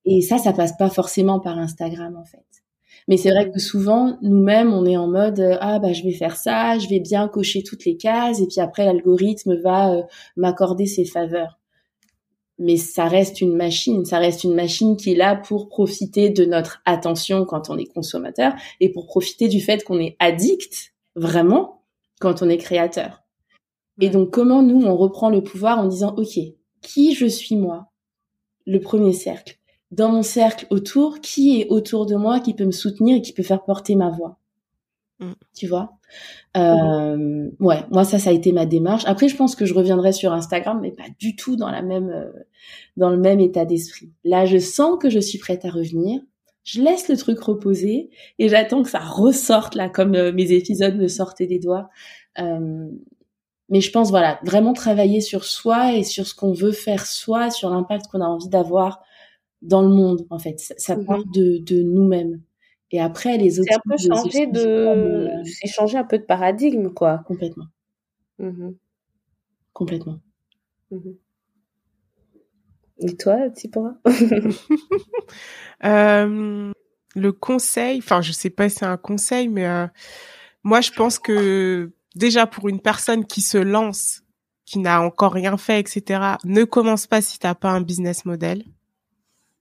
Et ça, ça passe pas forcément par Instagram en fait. Mais c'est vrai que souvent, nous-mêmes, on est en mode euh, ah bah je vais faire ça, je vais bien cocher toutes les cases et puis après l'algorithme va euh, m'accorder ses faveurs. Mais ça reste une machine, ça reste une machine qui est là pour profiter de notre attention quand on est consommateur et pour profiter du fait qu'on est addict vraiment quand on est créateur. Et donc comment nous on reprend le pouvoir en disant OK, qui je suis moi? Le premier cercle dans mon cercle autour, qui est autour de moi, qui peut me soutenir et qui peut faire porter ma voix. Mm. Tu vois? Euh, Ouais, moi ça, ça a été ma démarche. Après, je pense que je reviendrai sur Instagram, mais pas du tout dans la même, euh, dans le même état d'esprit. Là, je sens que je suis prête à revenir. Je laisse le truc reposer et j'attends que ça ressorte là, comme euh, mes épisodes me sortaient des doigts. mais je pense, voilà, vraiment travailler sur soi et sur ce qu'on veut faire soi, sur l'impact qu'on a envie d'avoir dans le monde, en fait. Ça, mm-hmm. part de, de nous-mêmes. Et après, les autres. C'est un peu changer de. C'est changer un peu de paradigme, quoi. Complètement. Mmh Complètement. Mmh Et toi, Tipora euh, Le conseil, enfin, je sais pas si c'est un conseil, mais euh, moi, je pense que déjà pour une personne qui se lance, qui n'a encore rien fait, etc., ne commence pas si t'as pas un business model.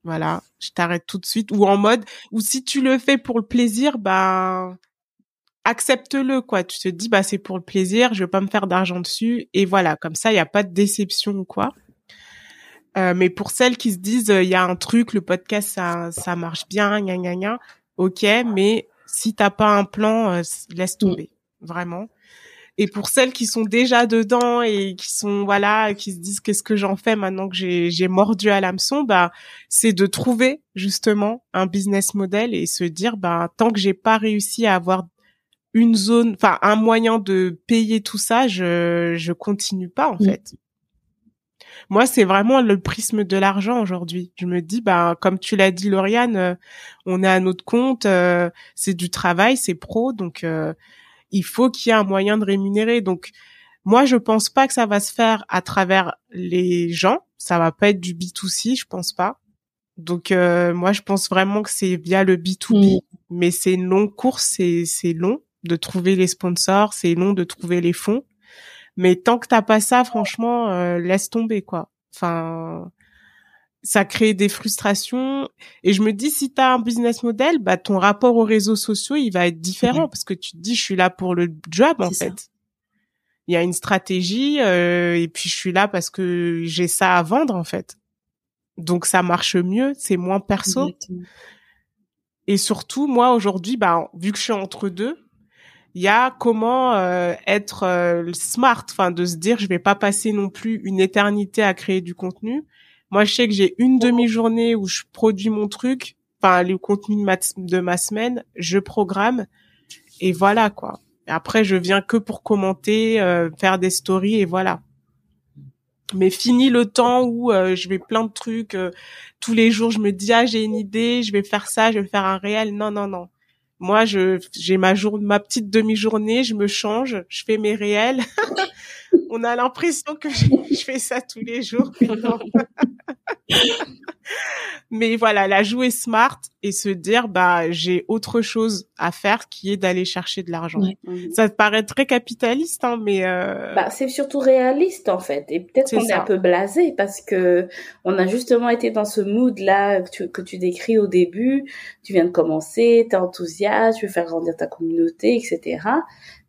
Voilà, je t'arrête tout de suite. Ou en mode, ou si tu le fais pour le plaisir, bah accepte-le quoi. Tu te dis bah c'est pour le plaisir, je veux pas me faire d'argent dessus et voilà, comme ça il y a pas de déception ou quoi. Euh, mais pour celles qui se disent il y a un truc, le podcast ça ça marche bien, gna gna gna. Ok, mais si t'as pas un plan, euh, laisse mmh. tomber, vraiment. Et pour celles qui sont déjà dedans et qui sont voilà, qui se disent qu'est-ce que j'en fais maintenant que j'ai j'ai mordu à l'hameçon, bah c'est de trouver justement un business model et se dire bah tant que j'ai pas réussi à avoir une zone, enfin un moyen de payer tout ça, je je continue pas en fait. Moi, c'est vraiment le prisme de l'argent aujourd'hui. Je me dis, bah, comme tu l'as dit, Lauriane, euh, on est à notre compte, euh, c'est du travail, c'est pro, donc euh, il faut qu'il y ait un moyen de rémunérer. Donc, moi, je pense pas que ça va se faire à travers les gens. Ça va pas être du B2C, je pense pas. Donc, euh, moi, je pense vraiment que c'est via le B2B. Mm. Mais c'est une longue course, c'est, c'est long de trouver les sponsors, c'est long de trouver les fonds. Mais tant que t'as pas ça, franchement, euh, laisse tomber, quoi. Enfin, ça crée des frustrations. Et je me dis, si tu as un business model, bah, ton rapport aux réseaux sociaux, il va être différent parce que tu te dis, je suis là pour le job, en fait. Il y a une stratégie euh, et puis je suis là parce que j'ai ça à vendre, en fait. Donc, ça marche mieux, c'est moins perso. Et surtout, moi, aujourd'hui, bah, vu que je suis entre deux, il y a comment euh, être euh, smart, enfin de se dire je vais pas passer non plus une éternité à créer du contenu, moi, je sais que j'ai une demi-journée où je produis mon truc, enfin le contenu de ma, semaine, je programme et voilà quoi. Après, je viens que pour commenter, euh, faire des stories et voilà. Mais fini le temps où euh, je vais plein de trucs euh, tous les jours. Je me dis ah j'ai une idée, je vais faire ça, je vais faire un réel. Non non non. Moi, j'ai ma ma petite demi-journée, je me change, je fais mes réels. On a l'impression que je, fais ça tous les jours. Mais voilà, la jouer smart et se dire bah j'ai autre chose à faire qui est d'aller chercher de l'argent. Ça te paraît très capitaliste, hein, mais euh... bah c'est surtout réaliste en fait. Et peut-être qu'on est un peu blasé parce que on a justement été dans ce mood là que tu, que tu décris au début. Tu viens de commencer, t'es enthousiaste, tu veux faire grandir ta communauté, etc.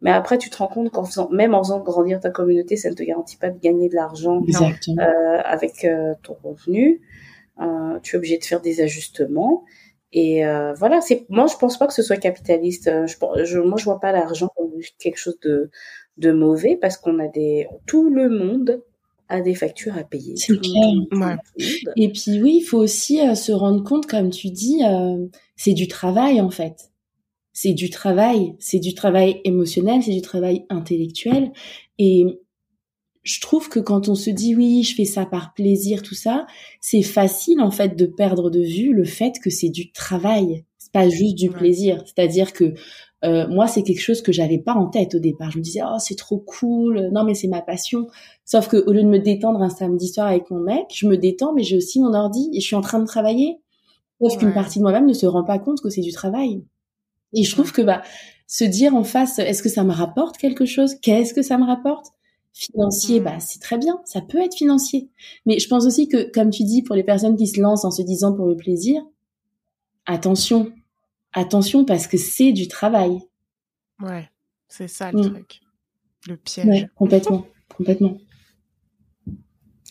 Mais après, tu te rends compte qu'en faisant, même en faisant grandir ta communauté, ça ne te garantit pas de gagner de l'argent euh, avec euh, ton revenu. Euh, tu es obligé de faire des ajustements. Et euh, voilà, c'est moi je pense pas que ce soit capitaliste. Euh, je, je moi je vois pas l'argent comme quelque chose de de mauvais parce qu'on a des tout le monde a des factures à payer. C'est clair. Et puis oui, il faut aussi se rendre compte, comme tu dis, c'est du travail en fait. C'est du travail, c'est du travail émotionnel, c'est du travail intellectuel. Et je trouve que quand on se dit oui, je fais ça par plaisir, tout ça, c'est facile en fait de perdre de vue le fait que c'est du travail, c'est pas juste du plaisir. C'est-à-dire que euh, moi, c'est quelque chose que j'avais pas en tête au départ. Je me disais oh c'est trop cool, non mais c'est ma passion. Sauf que au lieu de me détendre un samedi soir avec mon mec, je me détends, mais j'ai aussi mon ordi et je suis en train de travailler. Sauf qu'une partie de moi-même ne se rend pas compte que c'est du travail. Et je trouve que bah se dire en face, est-ce que ça me rapporte quelque chose? Qu'est-ce que ça me rapporte? Financier, mmh. bah c'est très bien, ça peut être financier. Mais je pense aussi que, comme tu dis, pour les personnes qui se lancent en se disant pour le plaisir, attention, attention parce que c'est du travail. Ouais, c'est ça le mmh. truc, le piège. Ouais, complètement, complètement.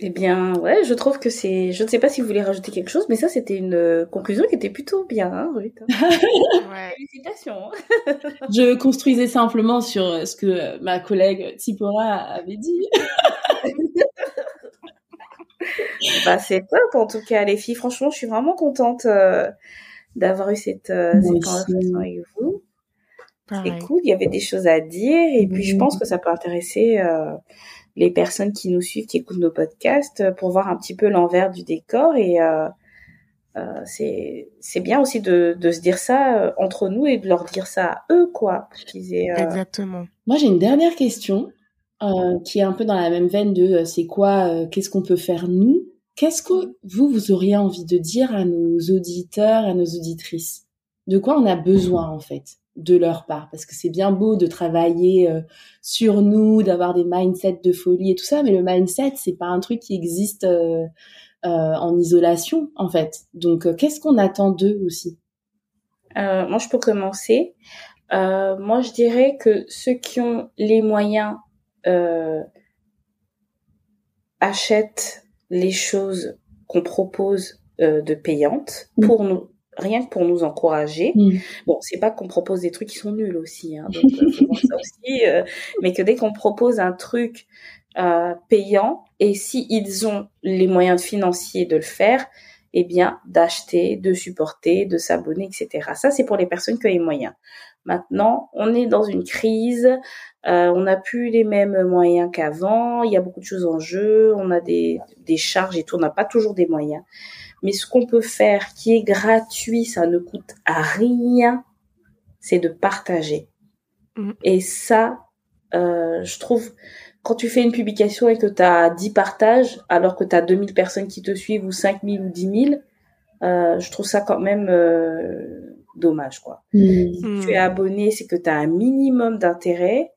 Eh bien, ouais, je trouve que c'est. Je ne sais pas si vous voulez rajouter quelque chose, mais ça, c'était une euh, conclusion qui était plutôt bien, hein, Ruth. ouais. Félicitations. je construisais simplement sur euh, ce que ma collègue Tsipora avait dit. bah, c'est top, en tout cas, les filles. Franchement, je suis vraiment contente euh, d'avoir eu cette, cette conversation avec vous. C'est cool, il y avait des choses à dire, et puis je pense que ça peut intéresser les personnes qui nous suivent, qui écoutent nos podcasts, euh, pour voir un petit peu l'envers du décor. Et euh, euh, c'est bien aussi de, de se dire ça entre nous et de leur dire ça à eux, quoi. Exactement. Moi, j'ai une dernière question qui est un peu dans la même veine de c'est quoi, qu'est-ce qu'on peut faire nous? Qu'est-ce que vous, vous auriez envie de dire à nos auditeurs, à nos auditrices? De quoi on a besoin en fait? De leur part parce que c'est bien beau de travailler euh, sur nous, d'avoir des mindsets de folie et tout ça, mais le mindset c'est pas un truc qui existe euh, euh, en isolation en fait. Donc qu'est-ce qu'on attend d'eux aussi? Moi je peux commencer. moi je dirais que ceux qui ont les moyens achètent les choses qu'on propose de payantes pour nous rien que pour nous encourager. Mm. Bon, c'est pas qu'on propose des trucs qui sont nuls aussi, hein, donc euh, ça aussi, euh, mais que dès qu'on propose un truc euh, payant et si ils ont les moyens financiers de le faire, eh bien d'acheter, de supporter, de s'abonner, etc. Ça c'est pour les personnes qui ont les moyens. Maintenant, on est dans une crise, euh, on n'a plus les mêmes moyens qu'avant, il y a beaucoup de choses en jeu, on a des, des charges et tout, on n'a pas toujours des moyens. Mais ce qu'on peut faire qui est gratuit, ça ne coûte à rien, c'est de partager. Mm. Et ça, euh, je trouve, quand tu fais une publication et que tu as 10 partages, alors que tu as 2000 personnes qui te suivent, ou 5000 ou 10 000, euh, je trouve ça quand même euh, dommage. quoi. Mm. tu es abonné, c'est que tu as un minimum d'intérêt.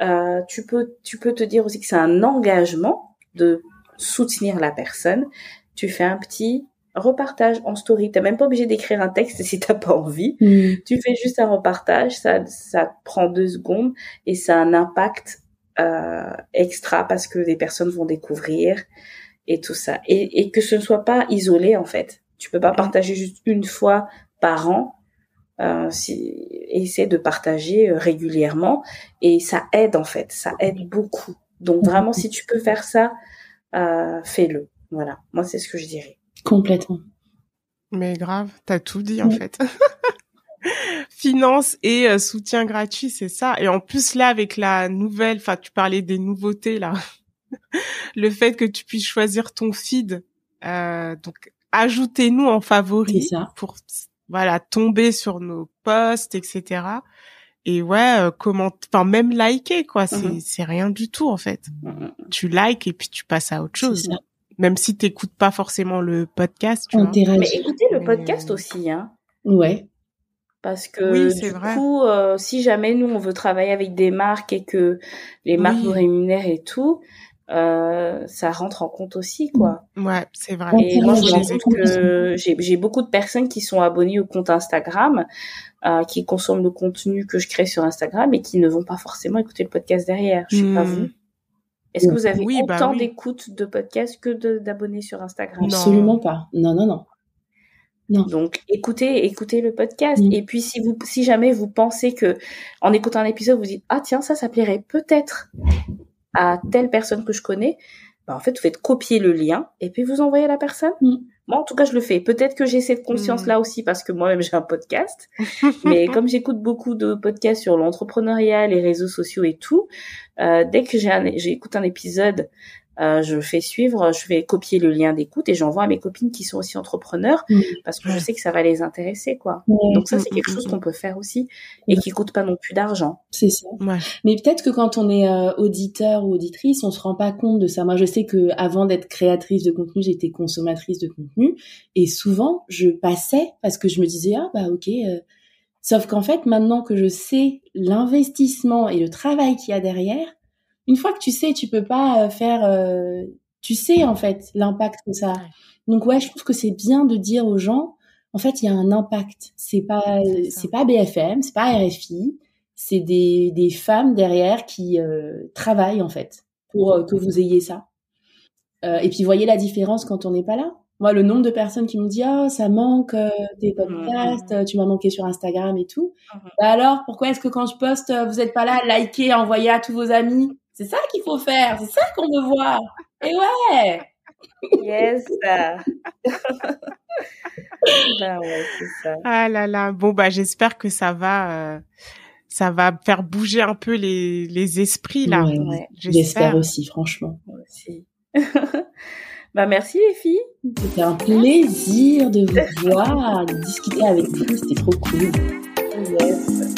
Euh, tu peux tu peux te dire aussi que c'est un engagement de soutenir la personne. Tu fais un petit repartage en story. T'es même pas obligé d'écrire un texte si t'as pas envie. Mm. Tu fais juste un repartage, ça, ça prend deux secondes et ça a un impact euh, extra parce que des personnes vont découvrir et tout ça. Et, et que ce ne soit pas isolé en fait. Tu peux pas partager juste une fois par an. Euh, si, essaie de partager euh, régulièrement et ça aide en fait, ça aide beaucoup. Donc vraiment, si tu peux faire ça, euh, fais-le. Voilà, moi c'est ce que je dirais. Complètement. Mais grave, t'as tout dit en fait. Finance et euh, soutien gratuit, c'est ça. Et en plus là, avec la nouvelle, enfin, tu parlais des nouveautés là, le fait que tu puisses choisir ton feed, euh, donc ajoutez-nous en favori pour voilà tomber sur nos posts, etc. Et ouais, euh, comment, enfin même liker quoi, c'est mm-hmm. c'est rien du tout en fait. Mm-hmm. Tu likes et puis tu passes à autre chose même si t'écoutes pas forcément le podcast. Tu vois. Mais écoutez le podcast aussi, hein. Ouais. Parce que du coup, euh, si jamais nous on veut travailler avec des marques et que les marques nous rémunèrent et tout, euh, ça rentre en compte aussi, quoi. Ouais, c'est vrai. Et moi, je que j'ai beaucoup de personnes qui sont abonnées au compte Instagram, euh, qui consomment le contenu que je crée sur Instagram et qui ne vont pas forcément écouter le podcast derrière. Je sais pas hmm. vous. Est-ce que vous avez bah autant d'écoutes de podcasts que d'abonnés sur Instagram? Absolument pas. Non, non, non. Non. Donc écoutez, écoutez le podcast. Mm. Et puis si vous, si jamais vous pensez que en écoutant un épisode vous dites ah tiens ça ça plairait peut-être à telle personne que je connais, bah en fait vous faites copier le lien et puis vous envoyez à la personne. Mm. Moi, en tout cas, je le fais. Peut-être que j'ai cette conscience-là mm. aussi parce que moi-même j'ai un podcast. Mais comme j'écoute beaucoup de podcasts sur l'entrepreneuriat, les réseaux sociaux et tout, euh, dès que j'écoute un, un épisode euh, je fais suivre, je vais copier le lien d'écoute et j'envoie à mes copines qui sont aussi entrepreneurs mm. parce que je sais que ça va les intéresser, quoi. Donc ça, c'est quelque chose qu'on peut faire aussi et qui coûte pas non plus d'argent. C'est ça. Mais peut-être que quand on est euh, auditeur ou auditrice, on se rend pas compte de ça. Moi, je sais que avant d'être créatrice de contenu, j'étais consommatrice de contenu et souvent je passais parce que je me disais ah bah ok. Euh. Sauf qu'en fait, maintenant que je sais l'investissement et le travail qu'il y a derrière, une fois que tu sais, tu peux pas euh, faire. Euh, tu sais en fait l'impact que ça. A. Donc ouais, je trouve que c'est bien de dire aux gens, en fait, il y a un impact. C'est pas c'est pas BFM, c'est pas RFI, c'est des des femmes derrière qui euh, travaillent en fait pour que vous ayez ça. Euh, et puis voyez la différence quand on n'est pas là. Moi, le nombre de personnes qui m'ont dit ah ça manque euh, tes podcasts, Mhm. tu m'as manqué sur Instagram et tout. Mhm. Bah alors pourquoi est-ce que quand je poste euh, vous êtes pas là, likez, envoyez à tous vos amis? C'est ça qu'il faut faire, c'est ça qu'on veut voir. Et ouais. Yes. ben ouais, c'est ça. Ah là là. Bon bah j'espère que ça va, euh, ça va faire bouger un peu les les esprits là. Ouais, Ouais, J'espère aussi, franchement. moi aussi. bah merci les filles. C'était un plaisir de vous voir, de discuter avec vous, c'était trop cool. Yes.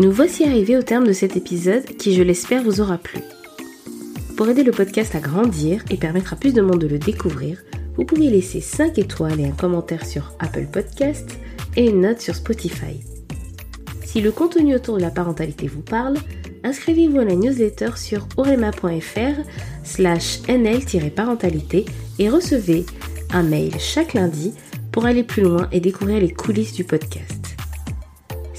Nous voici arrivés au terme de cet épisode qui, je l'espère, vous aura plu. Pour aider le podcast à grandir et permettre à plus de monde de le découvrir, vous pouvez laisser 5 étoiles et un commentaire sur Apple Podcasts et une note sur Spotify. Si le contenu autour de la parentalité vous parle, inscrivez-vous à la newsletter sur orema.fr slash nl-parentalité et recevez un mail chaque lundi pour aller plus loin et découvrir les coulisses du podcast.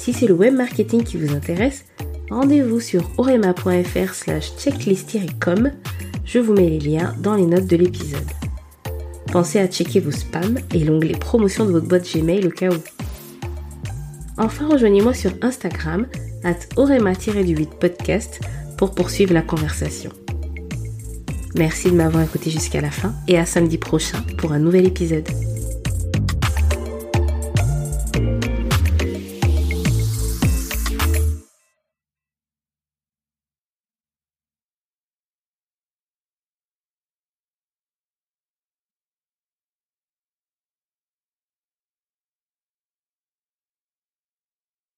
Si c'est le web marketing qui vous intéresse, rendez-vous sur orema.fr slash checklist-com. Je vous mets les liens dans les notes de l'épisode. Pensez à checker vos spams et l'onglet promotion de votre boîte Gmail au cas où. Enfin, rejoignez-moi sur Instagram, at orema-du8podcast, pour poursuivre la conversation. Merci de m'avoir écouté jusqu'à la fin et à samedi prochain pour un nouvel épisode.